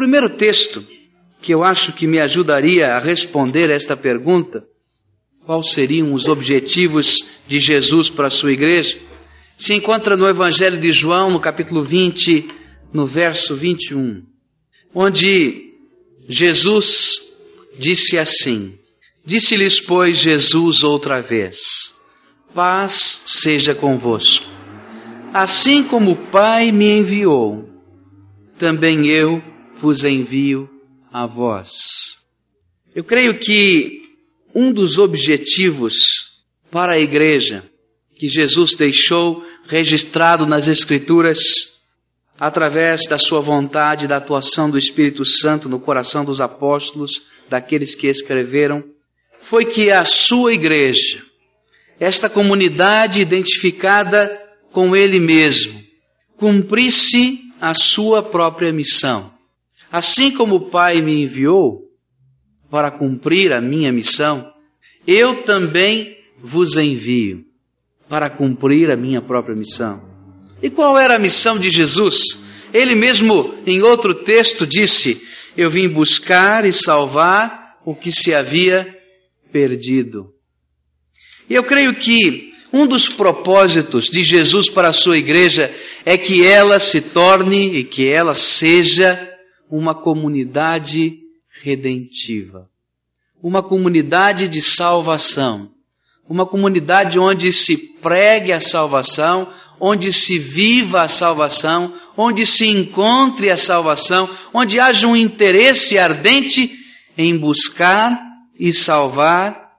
primeiro texto que eu acho que me ajudaria a responder esta pergunta, quais seriam os objetivos de Jesus para a sua igreja, se encontra no Evangelho de João, no capítulo 20, no verso 21, onde Jesus disse assim: Disse-lhes, pois, Jesus outra vez: Paz seja convosco. Assim como o Pai me enviou, também eu vos envio a vós. Eu creio que um dos objetivos para a igreja que Jesus deixou registrado nas Escrituras, através da sua vontade, da atuação do Espírito Santo no coração dos apóstolos, daqueles que escreveram, foi que a sua igreja, esta comunidade identificada com Ele mesmo, cumprisse a sua própria missão. Assim como o Pai me enviou para cumprir a minha missão, eu também vos envio para cumprir a minha própria missão. E qual era a missão de Jesus? Ele mesmo, em outro texto, disse: Eu vim buscar e salvar o que se havia perdido. E eu creio que um dos propósitos de Jesus para a sua igreja é que ela se torne e que ela seja uma comunidade redentiva, uma comunidade de salvação, uma comunidade onde se pregue a salvação, onde se viva a salvação, onde se encontre a salvação, onde haja um interesse ardente em buscar e salvar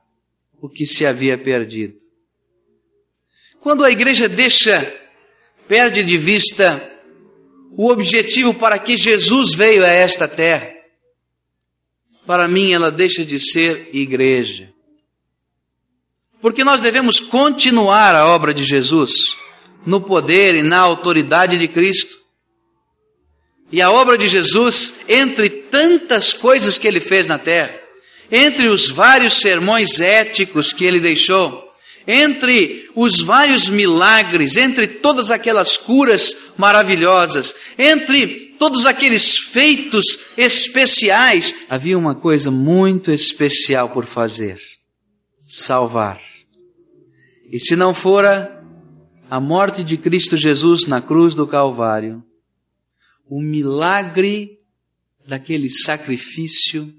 o que se havia perdido. Quando a igreja deixa, perde de vista o objetivo para que Jesus veio a esta terra, para mim ela deixa de ser igreja. Porque nós devemos continuar a obra de Jesus no poder e na autoridade de Cristo. E a obra de Jesus, entre tantas coisas que ele fez na terra, entre os vários sermões éticos que ele deixou, entre os vários milagres, entre todas aquelas curas maravilhosas, entre todos aqueles feitos especiais, havia uma coisa muito especial por fazer: salvar. E se não fora a morte de Cristo Jesus na cruz do Calvário, o milagre daquele sacrifício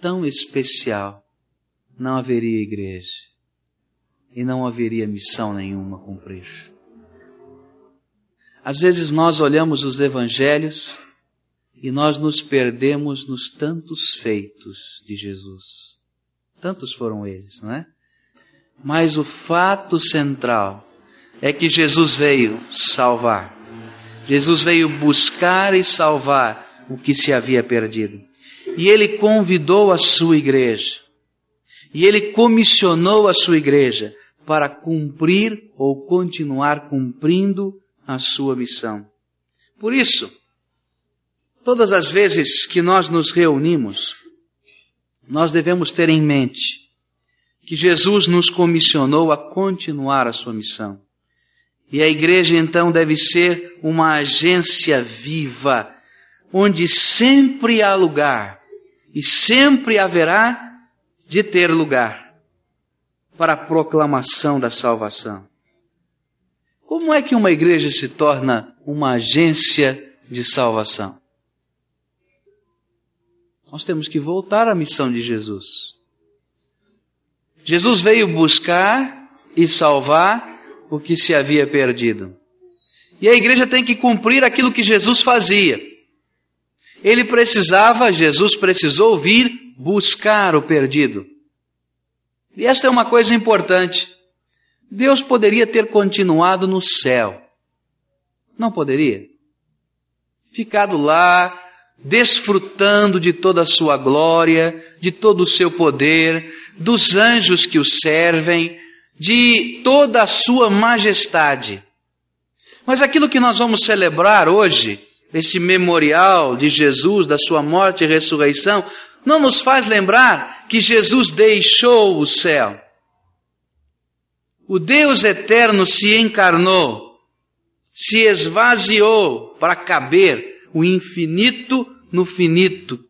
tão especial, não haveria igreja e não haveria missão nenhuma a cumprir. Às vezes nós olhamos os evangelhos e nós nos perdemos nos tantos feitos de Jesus. Tantos foram eles, não é? Mas o fato central é que Jesus veio salvar. Jesus veio buscar e salvar o que se havia perdido. E ele convidou a sua igreja. E ele comissionou a sua igreja para cumprir ou continuar cumprindo a sua missão. Por isso, todas as vezes que nós nos reunimos, nós devemos ter em mente que Jesus nos comissionou a continuar a sua missão. E a igreja então deve ser uma agência viva, onde sempre há lugar e sempre haverá de ter lugar para a proclamação da salvação. Como é que uma igreja se torna uma agência de salvação? Nós temos que voltar à missão de Jesus. Jesus veio buscar e salvar o que se havia perdido. E a igreja tem que cumprir aquilo que Jesus fazia. Ele precisava, Jesus precisou vir buscar o perdido. E esta é uma coisa importante. Deus poderia ter continuado no céu. Não poderia? Ficado lá, desfrutando de toda a sua glória, de todo o seu poder, dos anjos que o servem, de toda a sua majestade. Mas aquilo que nós vamos celebrar hoje, esse memorial de Jesus, da sua morte e ressurreição, não nos faz lembrar que Jesus deixou o céu. O Deus eterno se encarnou, se esvaziou para caber o infinito no finito.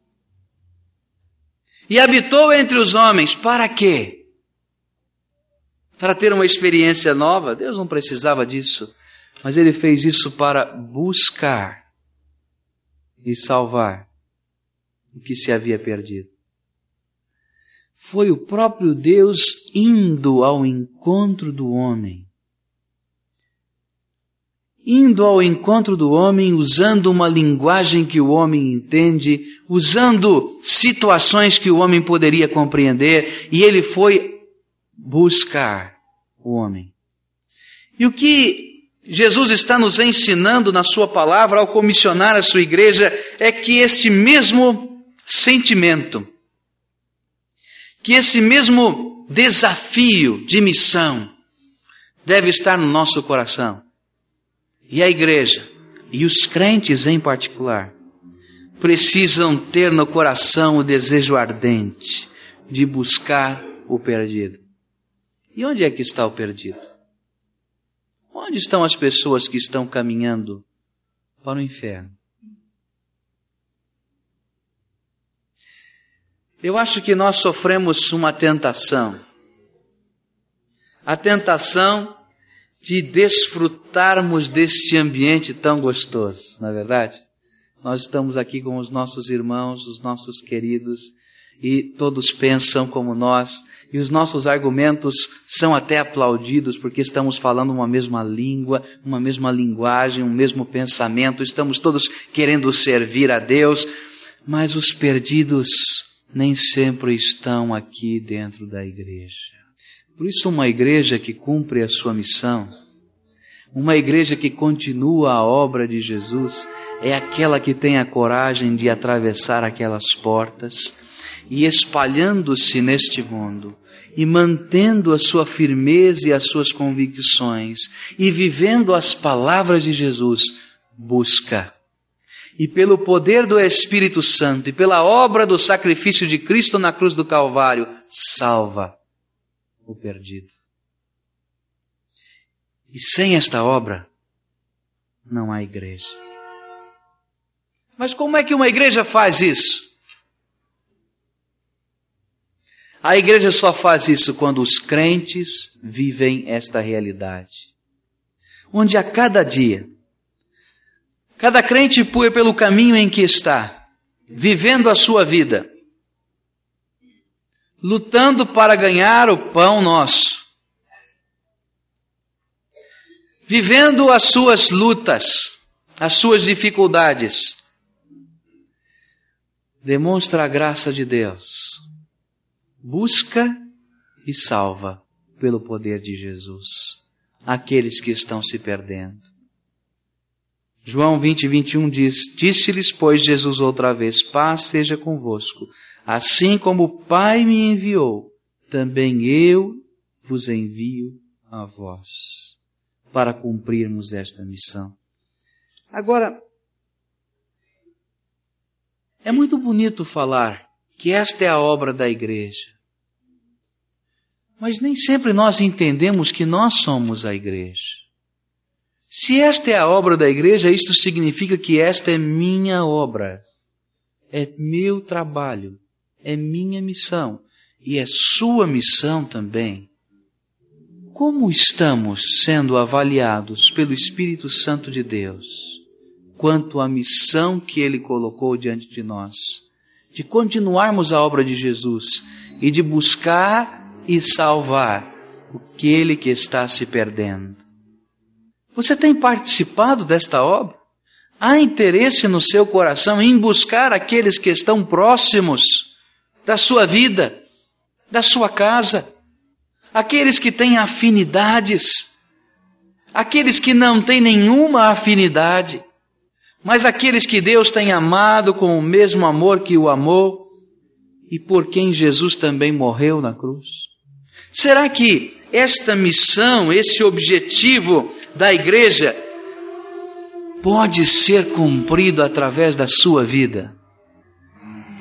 E habitou entre os homens, para quê? Para ter uma experiência nova? Deus não precisava disso, mas ele fez isso para buscar e salvar o que se havia perdido. Foi o próprio Deus indo ao encontro do homem indo ao encontro do homem, usando uma linguagem que o homem entende, usando situações que o homem poderia compreender, e ele foi buscar o homem. E o que Jesus está nos ensinando na Sua palavra ao comissionar a Sua igreja é que esse mesmo sentimento, que esse mesmo desafio de missão deve estar no nosso coração. E a igreja, e os crentes em particular, precisam ter no coração o desejo ardente de buscar o perdido. E onde é que está o perdido? Onde estão as pessoas que estão caminhando para o inferno? Eu acho que nós sofremos uma tentação. A tentação de desfrutarmos deste ambiente tão gostoso, não é verdade? Nós estamos aqui com os nossos irmãos, os nossos queridos, e todos pensam como nós, e os nossos argumentos são até aplaudidos porque estamos falando uma mesma língua, uma mesma linguagem, um mesmo pensamento, estamos todos querendo servir a Deus, mas os perdidos nem sempre estão aqui dentro da igreja. Por isso, uma igreja que cumpre a sua missão, uma igreja que continua a obra de Jesus, é aquela que tem a coragem de atravessar aquelas portas e espalhando-se neste mundo e mantendo a sua firmeza e as suas convicções e vivendo as palavras de Jesus, busca. E pelo poder do Espírito Santo e pela obra do sacrifício de Cristo na cruz do Calvário, salva o perdido. E sem esta obra, não há igreja. Mas como é que uma igreja faz isso? A igreja só faz isso quando os crentes vivem esta realidade. Onde a cada dia, cada crente pula pelo caminho em que está, vivendo a sua vida, lutando para ganhar o pão nosso, vivendo as suas lutas, as suas dificuldades, demonstra a graça de Deus, busca e salva pelo poder de Jesus aqueles que estão se perdendo. João 20, 21 diz: Disse-lhes, pois, Jesus outra vez: Paz seja convosco. Assim como o Pai me enviou, também eu vos envio a vós, para cumprirmos esta missão. Agora, é muito bonito falar que esta é a obra da igreja. Mas nem sempre nós entendemos que nós somos a igreja. Se esta é a obra da igreja, isto significa que esta é minha obra, é meu trabalho, é minha missão. E é sua missão também. Como estamos sendo avaliados pelo Espírito Santo de Deus? Quanto à missão que Ele colocou diante de nós, de continuarmos a obra de Jesus e de buscar e salvar aquele que está se perdendo? Você tem participado desta obra? Há interesse no seu coração em buscar aqueles que estão próximos da sua vida, da sua casa, aqueles que têm afinidades, aqueles que não têm nenhuma afinidade, mas aqueles que Deus tem amado com o mesmo amor que o amou e por quem Jesus também morreu na cruz. Será que esta missão, esse objetivo da igreja pode ser cumprido através da sua vida?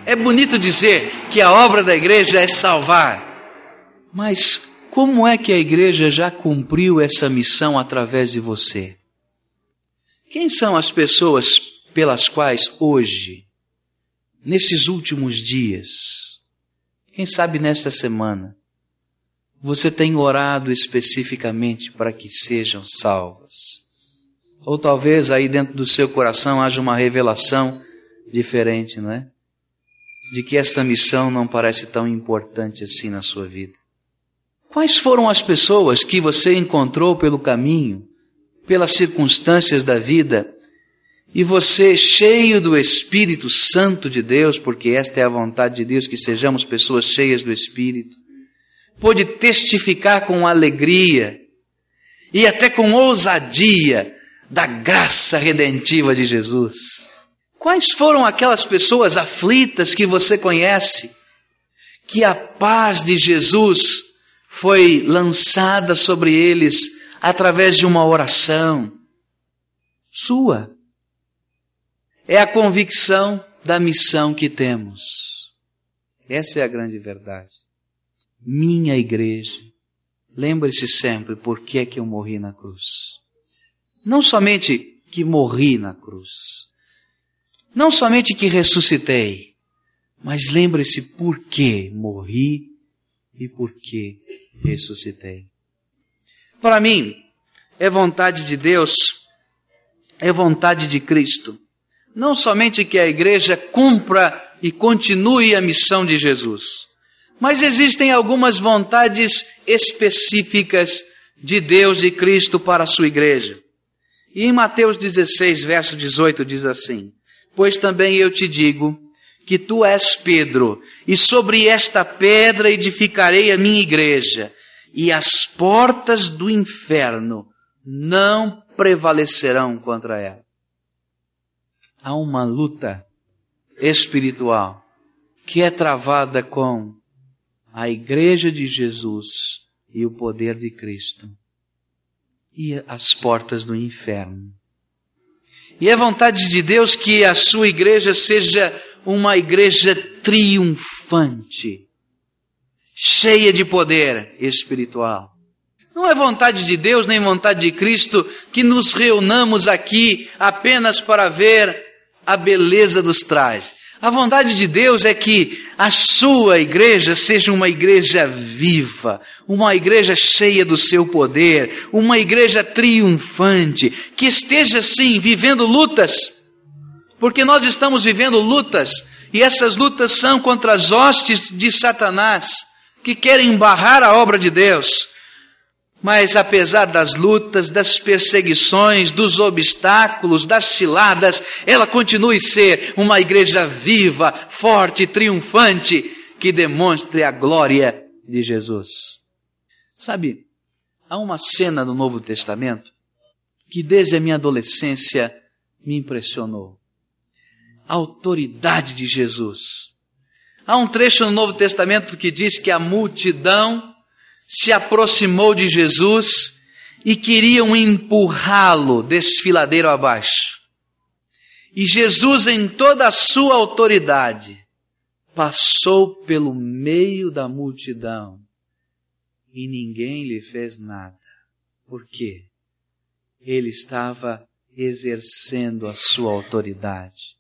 É bonito dizer que a obra da igreja é salvar, mas como é que a igreja já cumpriu essa missão através de você? Quem são as pessoas pelas quais hoje nesses últimos dias, quem sabe nesta semana, você tem orado especificamente para que sejam salvas? Ou talvez aí dentro do seu coração haja uma revelação diferente, não é? De que esta missão não parece tão importante assim na sua vida. Quais foram as pessoas que você encontrou pelo caminho, pelas circunstâncias da vida, e você, cheio do Espírito Santo de Deus, porque esta é a vontade de Deus, que sejamos pessoas cheias do Espírito, pôde testificar com alegria e até com ousadia da graça redentiva de Jesus. Quais foram aquelas pessoas aflitas que você conhece, que a paz de Jesus foi lançada sobre eles através de uma oração sua? É a convicção da missão que temos. Essa é a grande verdade. Minha igreja. Lembre-se sempre por que é que eu morri na cruz. Não somente que morri na cruz. Não somente que ressuscitei. Mas lembre-se por que morri e por que ressuscitei. Para mim, é vontade de Deus, é vontade de Cristo não somente que a igreja cumpra e continue a missão de Jesus, mas existem algumas vontades específicas de Deus e Cristo para a sua igreja. E em Mateus 16, verso 18 diz assim: Pois também eu te digo que tu és Pedro, e sobre esta pedra edificarei a minha igreja, e as portas do inferno não prevalecerão contra ela há uma luta espiritual que é travada com a igreja de Jesus e o poder de Cristo e as portas do inferno. E é vontade de Deus que a sua igreja seja uma igreja triunfante, cheia de poder espiritual. Não é vontade de Deus nem vontade de Cristo que nos reunamos aqui apenas para ver a beleza dos trajes. A vontade de Deus é que a sua igreja seja uma igreja viva, uma igreja cheia do seu poder, uma igreja triunfante, que esteja sim vivendo lutas, porque nós estamos vivendo lutas, e essas lutas são contra as hostes de Satanás, que querem barrar a obra de Deus. Mas apesar das lutas, das perseguições, dos obstáculos, das ciladas, ela continue ser uma igreja viva, forte, triunfante, que demonstre a glória de Jesus. Sabe, há uma cena do Novo Testamento que desde a minha adolescência me impressionou. A autoridade de Jesus. Há um trecho no Novo Testamento que diz que a multidão se aproximou de Jesus e queriam empurrá-lo desfiladeiro abaixo. E Jesus, em toda a sua autoridade, passou pelo meio da multidão e ninguém lhe fez nada. Por quê? Ele estava exercendo a sua autoridade.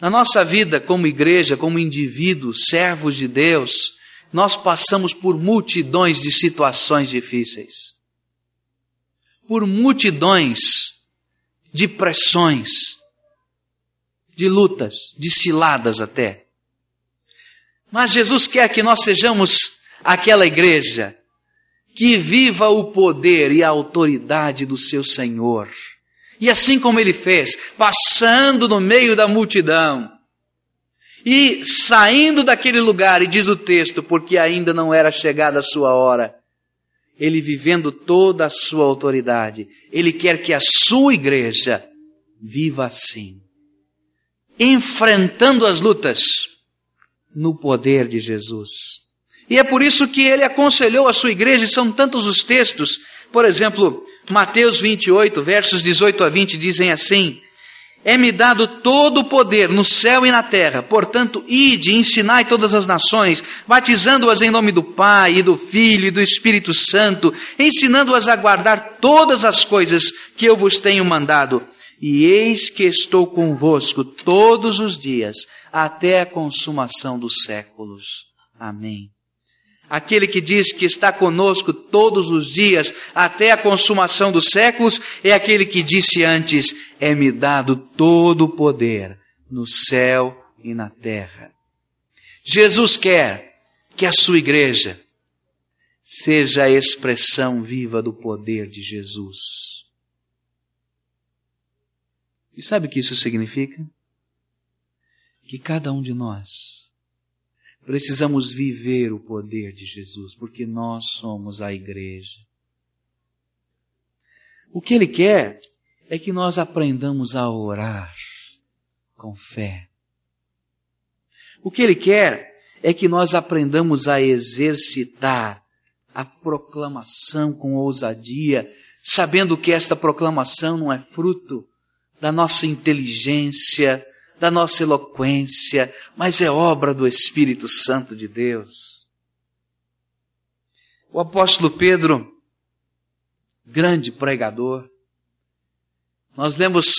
Na nossa vida, como igreja, como indivíduos, servos de Deus, nós passamos por multidões de situações difíceis, por multidões de pressões, de lutas, de ciladas até. Mas Jesus quer que nós sejamos aquela igreja que viva o poder e a autoridade do seu Senhor. E assim como ele fez, passando no meio da multidão, e saindo daquele lugar, e diz o texto, porque ainda não era chegada a sua hora, ele vivendo toda a sua autoridade, ele quer que a sua igreja viva assim, enfrentando as lutas no poder de Jesus. E é por isso que ele aconselhou a sua igreja, e são tantos os textos, por exemplo, Mateus 28, versos 18 a 20 dizem assim: é-me dado todo o poder no céu e na terra, portanto, ide ensinai todas as nações, batizando-as em nome do Pai, e do Filho e do Espírito Santo, ensinando-as a guardar todas as coisas que eu vos tenho mandado. e eis que estou convosco todos os dias, até a consumação dos séculos. Amém. Aquele que diz que está conosco todos os dias, até a consumação dos séculos, é aquele que disse antes: é-me dado todo o poder no céu e na terra. Jesus quer que a sua igreja seja a expressão viva do poder de Jesus. E sabe o que isso significa? Que cada um de nós precisamos viver o poder de Jesus, porque nós somos a igreja. O que Ele quer é que nós aprendamos a orar com fé. O que Ele quer é que nós aprendamos a exercitar a proclamação com ousadia, sabendo que esta proclamação não é fruto da nossa inteligência, da nossa eloquência, mas é obra do Espírito Santo de Deus. O apóstolo Pedro, grande pregador, nós lemos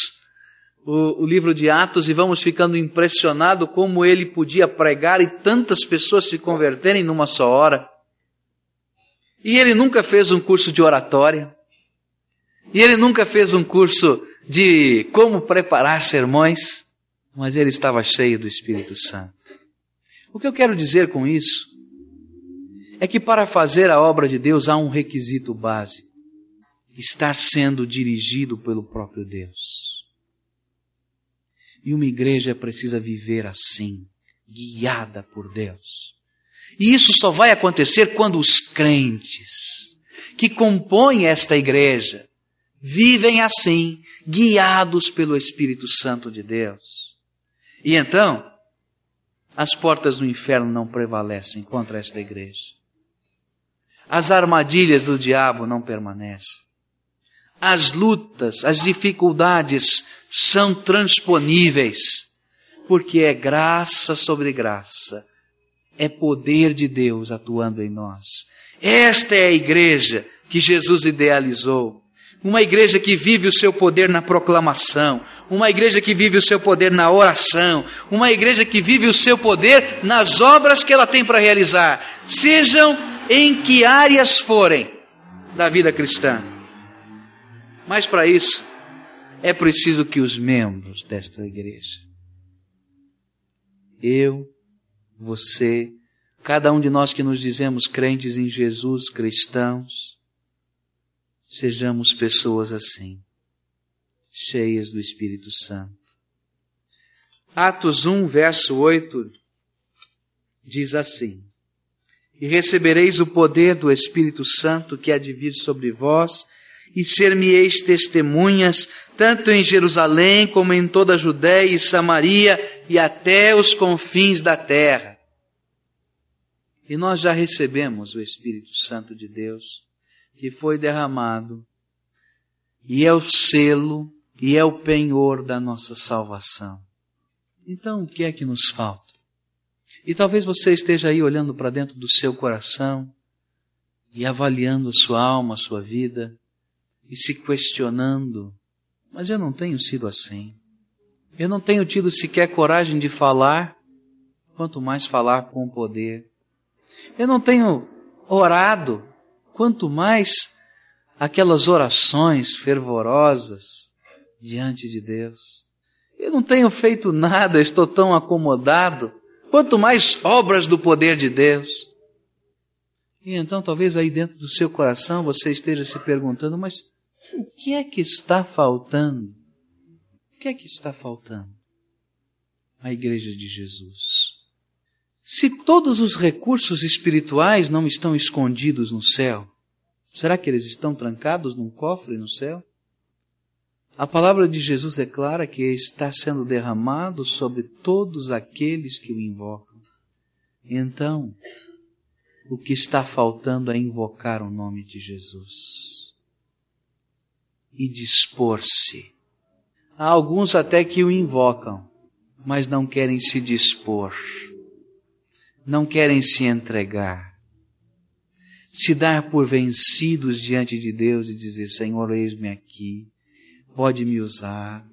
o, o, livro de Atos e vamos ficando impressionado como ele podia pregar e tantas pessoas se converterem numa só hora. E ele nunca fez um curso de oratória. E ele nunca fez um curso de como preparar sermões, mas ele estava cheio do Espírito Santo. O que eu quero dizer com isso é que para fazer a obra de Deus há um requisito básico: estar sendo dirigido pelo próprio Deus. E uma igreja precisa viver assim, guiada por Deus. E isso só vai acontecer quando os crentes que compõem esta igreja vivem assim, guiados pelo Espírito Santo de Deus. E então, as portas do inferno não prevalecem contra esta igreja. As armadilhas do diabo não permanecem. As lutas, as dificuldades são transponíveis, porque é graça sobre graça, é poder de Deus atuando em nós. Esta é a igreja que Jesus idealizou uma igreja que vive o seu poder na proclamação, uma igreja que vive o seu poder na oração, uma igreja que vive o seu poder nas obras que ela tem para realizar, sejam em que áreas forem da vida cristã. Mas para isso, é preciso que os membros desta igreja, eu, você, cada um de nós que nos dizemos crentes em Jesus, cristãos, sejamos pessoas assim, cheias do Espírito Santo. Atos 1, verso 8, diz assim: E recebereis o poder do Espírito Santo que há de vir sobre vós, e ser-me-eis testemunhas, tanto em Jerusalém como em toda a Judéia e Samaria e até os confins da terra. E nós já recebemos o Espírito Santo de Deus que foi derramado e é o selo e é o penhor da nossa salvação. Então, o que é que nos falta? E talvez você esteja aí olhando para dentro do seu coração e avaliando a sua alma, a sua vida e se questionando: mas eu não tenho sido assim. Eu não tenho tido sequer coragem de falar, quanto mais falar com poder. Eu não tenho orado quanto mais aquelas orações fervorosas diante de Deus. Eu não tenho feito nada, estou tão acomodado. Quanto mais obras do poder de Deus. E então talvez aí dentro do seu coração você esteja se perguntando, mas o que é que está faltando? O que é que está faltando? A igreja de Jesus. Se todos os recursos espirituais não estão escondidos no céu, será que eles estão trancados num cofre no céu? A palavra de Jesus é clara que está sendo derramado sobre todos aqueles que o invocam. Então, o que está faltando é invocar o nome de Jesus e dispor-se. Há alguns até que o invocam, mas não querem se dispor não querem se entregar, se dar por vencidos diante de Deus e dizer: Senhor, eis-me aqui, pode me usar,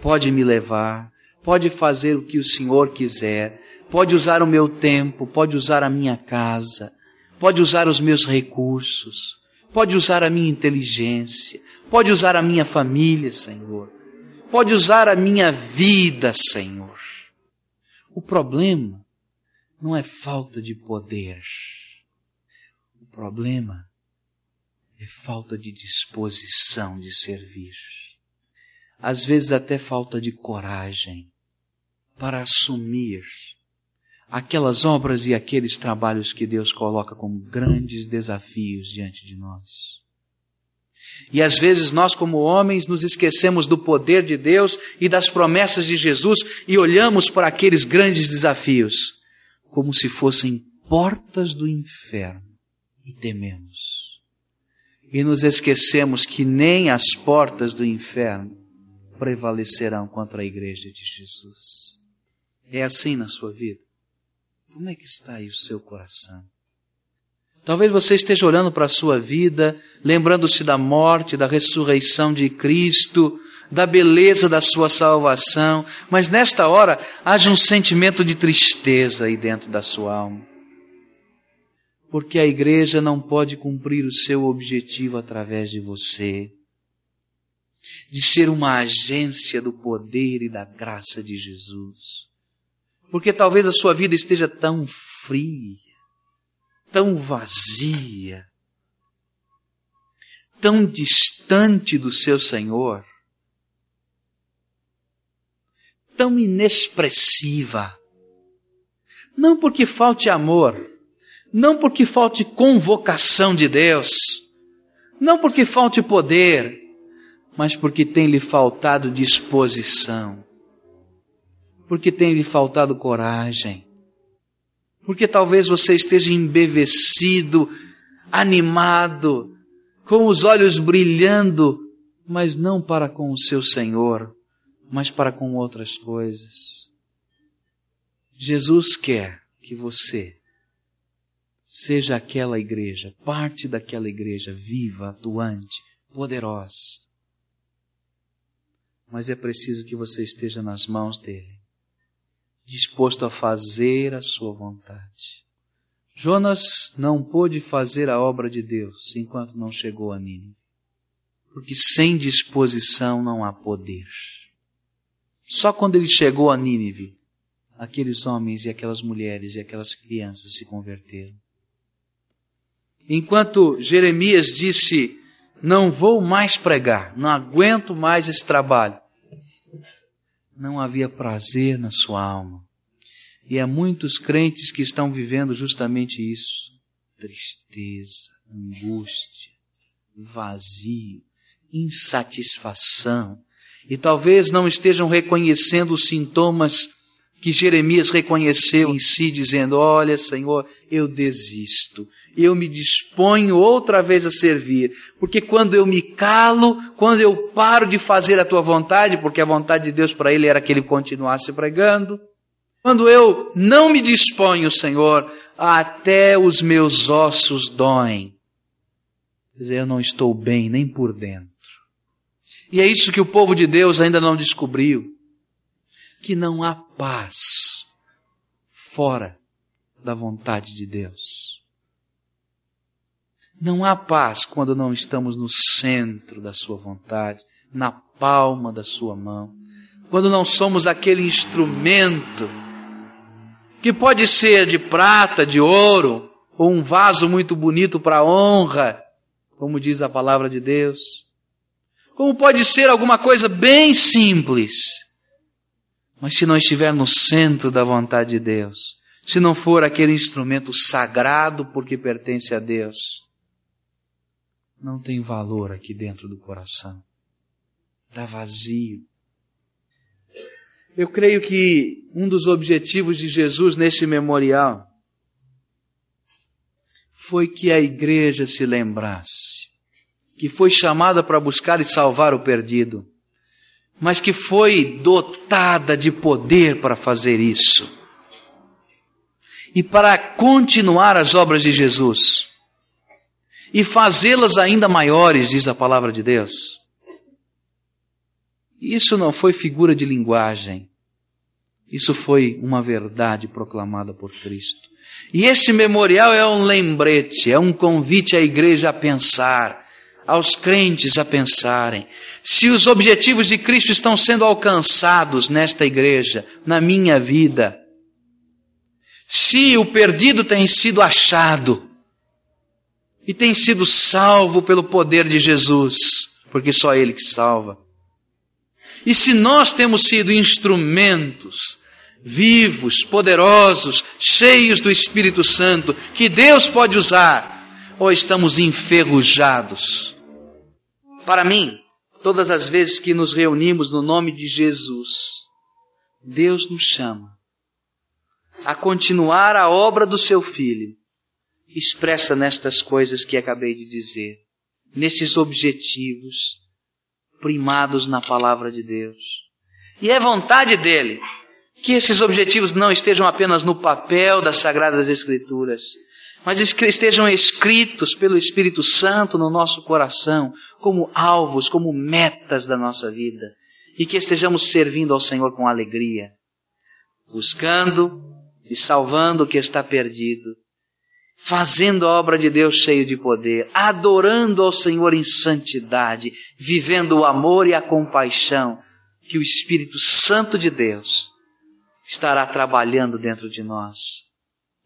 pode me levar, pode fazer o que o Senhor quiser, pode usar o meu tempo, pode usar a minha casa, pode usar os meus recursos, pode usar a minha inteligência, pode usar a minha família, Senhor, pode usar a minha vida, Senhor. O problema não é falta de poder. O problema é falta de disposição de servir. Às vezes até falta de coragem para assumir aquelas obras e aqueles trabalhos que Deus coloca como grandes desafios diante de nós. E às vezes nós, como homens, nos esquecemos do poder de Deus e das promessas de Jesus e olhamos para aqueles grandes desafios como se fossem portas do inferno e tememos. E nos esquecemos que nem as portas do inferno prevalecerão contra a igreja de Jesus. É assim na sua vida? Como é que está aí o seu coração? Talvez você esteja olhando para a sua vida, lembrando-se da morte, da ressurreição de Cristo, da beleza da sua salvação, mas nesta hora haja um sentimento de tristeza aí dentro da sua alma. Porque a igreja não pode cumprir o seu objetivo através de você, de ser uma agência do poder e da graça de Jesus. Porque talvez a sua vida esteja tão fria, tão vazia, tão distante do seu Senhor, tão inexpressiva. Não porque falte amor, não porque falte convocação de Deus, não porque falte poder, mas porque tem lhe faltado disposição, porque tem lhe faltado coragem, porque talvez você esteja embevecido, animado, com os olhos brilhando, mas não para com o seu Senhor, mas para com outras coisas. Jesus quer que você seja aquela igreja, parte daquela igreja viva, atuante, poderosa. Mas é preciso que você esteja nas mãos dele, disposto a fazer a sua vontade. Jonas não pôde fazer a obra de Deus enquanto não chegou a Nínive, porque sem disposição não há poder. Só quando ele chegou a Nínive, aqueles homens e aquelas mulheres e aquelas crianças se converteram. Enquanto Jeremias disse: Não vou mais pregar, não aguento mais esse trabalho, não havia prazer na sua alma. E há muitos crentes que estão vivendo justamente isso: tristeza, angústia, vazio, insatisfação, e talvez não estejam reconhecendo os sintomas que Jeremias reconheceu em si, dizendo: Olha, Senhor, eu desisto, eu me disponho outra vez a servir, porque quando eu me calo, quando eu paro de fazer a tua vontade, porque a vontade de Deus para ele era que ele continuasse pregando, quando eu não me disponho, Senhor, até os meus ossos doem. Dizer, eu não estou bem nem por dentro. E é isso que o povo de Deus ainda não descobriu. Que não há paz fora da vontade de Deus. Não há paz quando não estamos no centro da Sua vontade, na palma da Sua mão. Quando não somos aquele instrumento que pode ser de prata, de ouro, ou um vaso muito bonito para honra, como diz a palavra de Deus. Como pode ser alguma coisa bem simples, mas se não estiver no centro da vontade de Deus, se não for aquele instrumento sagrado porque pertence a Deus, não tem valor aqui dentro do coração. Está vazio. Eu creio que um dos objetivos de Jesus neste memorial foi que a igreja se lembrasse que foi chamada para buscar e salvar o perdido, mas que foi dotada de poder para fazer isso. E para continuar as obras de Jesus e fazê-las ainda maiores, diz a palavra de Deus. Isso não foi figura de linguagem. Isso foi uma verdade proclamada por Cristo. E esse memorial é um lembrete, é um convite à igreja a pensar, aos crentes a pensarem. Se os objetivos de Cristo estão sendo alcançados nesta igreja, na minha vida, se o perdido tem sido achado e tem sido salvo pelo poder de Jesus, porque só Ele que salva. E se nós temos sido instrumentos vivos, poderosos, cheios do Espírito Santo, que Deus pode usar, ou estamos enferrujados. Para mim, todas as vezes que nos reunimos no nome de Jesus, Deus nos chama a continuar a obra do seu Filho, expressa nestas coisas que acabei de dizer, nesses objetivos primados na palavra de Deus. E é vontade dele que esses objetivos não estejam apenas no papel das Sagradas Escrituras, mas estejam escritos pelo Espírito Santo no nosso coração, como alvos, como metas da nossa vida, e que estejamos servindo ao Senhor com alegria, buscando e salvando o que está perdido, fazendo a obra de Deus cheio de poder, adorando ao Senhor em santidade, vivendo o amor e a compaixão que o Espírito Santo de Deus estará trabalhando dentro de nós.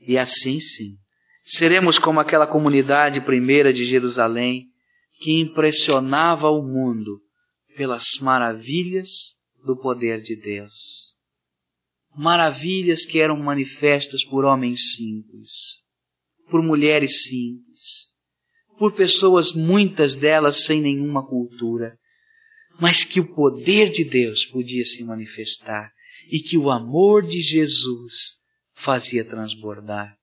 E assim sim, seremos como aquela comunidade primeira de Jerusalém que impressionava o mundo pelas maravilhas do poder de Deus. Maravilhas que eram manifestas por homens simples, por mulheres simples, por pessoas, muitas delas sem nenhuma cultura, mas que o poder de Deus podia se manifestar e que o amor de Jesus fazia transbordar.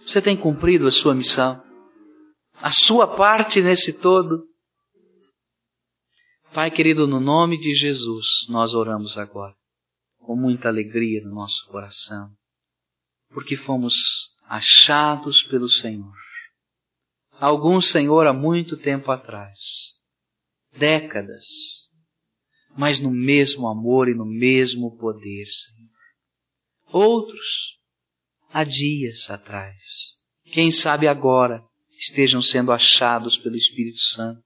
Você tem cumprido a sua missão? A sua parte nesse todo? Pai querido, no nome de Jesus, nós oramos agora, com muita alegria no nosso coração, porque fomos achados pelo Senhor. Alguns, Senhor, há muito tempo atrás, décadas, mas no mesmo amor e no mesmo poder, Senhor. Outros, há dias atrás, quem sabe agora, estejam sendo achados pelo Espírito Santo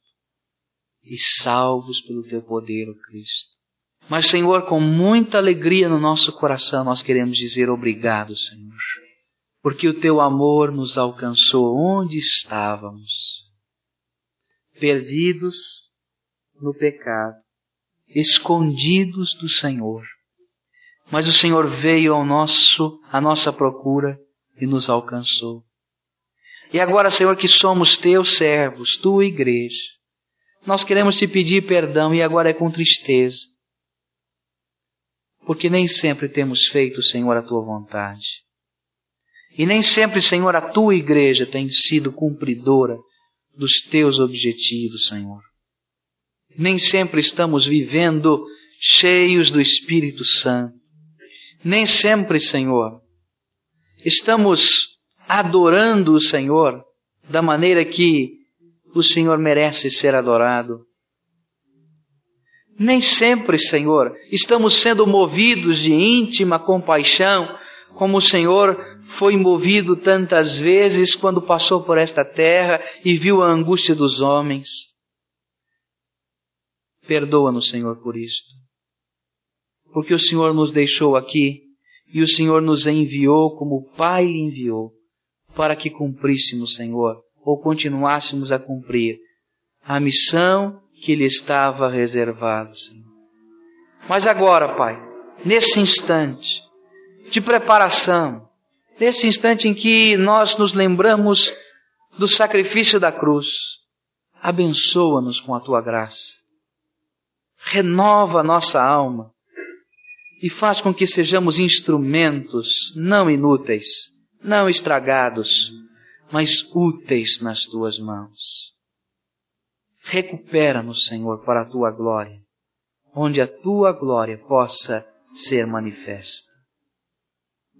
e salvos pelo Teu poder, ó Cristo. Mas, Senhor, com muita alegria no nosso coração, nós queremos dizer obrigado, Senhor, porque o Teu amor nos alcançou onde estávamos, perdidos no pecado escondidos do Senhor. Mas o Senhor veio ao nosso, à nossa procura e nos alcançou. E agora, Senhor, que somos teus servos, tua igreja, nós queremos te pedir perdão e agora é com tristeza. Porque nem sempre temos feito, Senhor, a tua vontade. E nem sempre, Senhor, a tua igreja tem sido cumpridora dos teus objetivos, Senhor nem sempre estamos vivendo cheios do Espírito Santo. Nem sempre, Senhor, estamos adorando o Senhor da maneira que o Senhor merece ser adorado. Nem sempre, Senhor, estamos sendo movidos de íntima compaixão, como o Senhor foi movido tantas vezes quando passou por esta terra e viu a angústia dos homens. Perdoa-nos, Senhor, por isto. Porque o Senhor nos deixou aqui e o Senhor nos enviou como o Pai enviou, para que cumpríssemos, Senhor, ou continuássemos a cumprir a missão que lhe estava reservada, Senhor. Mas agora, Pai, nesse instante de preparação, nesse instante em que nós nos lembramos do sacrifício da cruz, abençoa-nos com a tua graça renova nossa alma e faz com que sejamos instrumentos não inúteis, não estragados, mas úteis nas tuas mãos. Recupera-nos, Senhor, para a tua glória, onde a tua glória possa ser manifesta.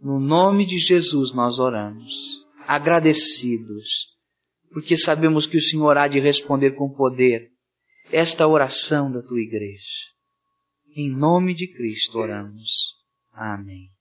No nome de Jesus nós oramos, agradecidos, porque sabemos que o Senhor há de responder com poder esta oração da tua igreja. Em nome de Cristo oramos. Amém.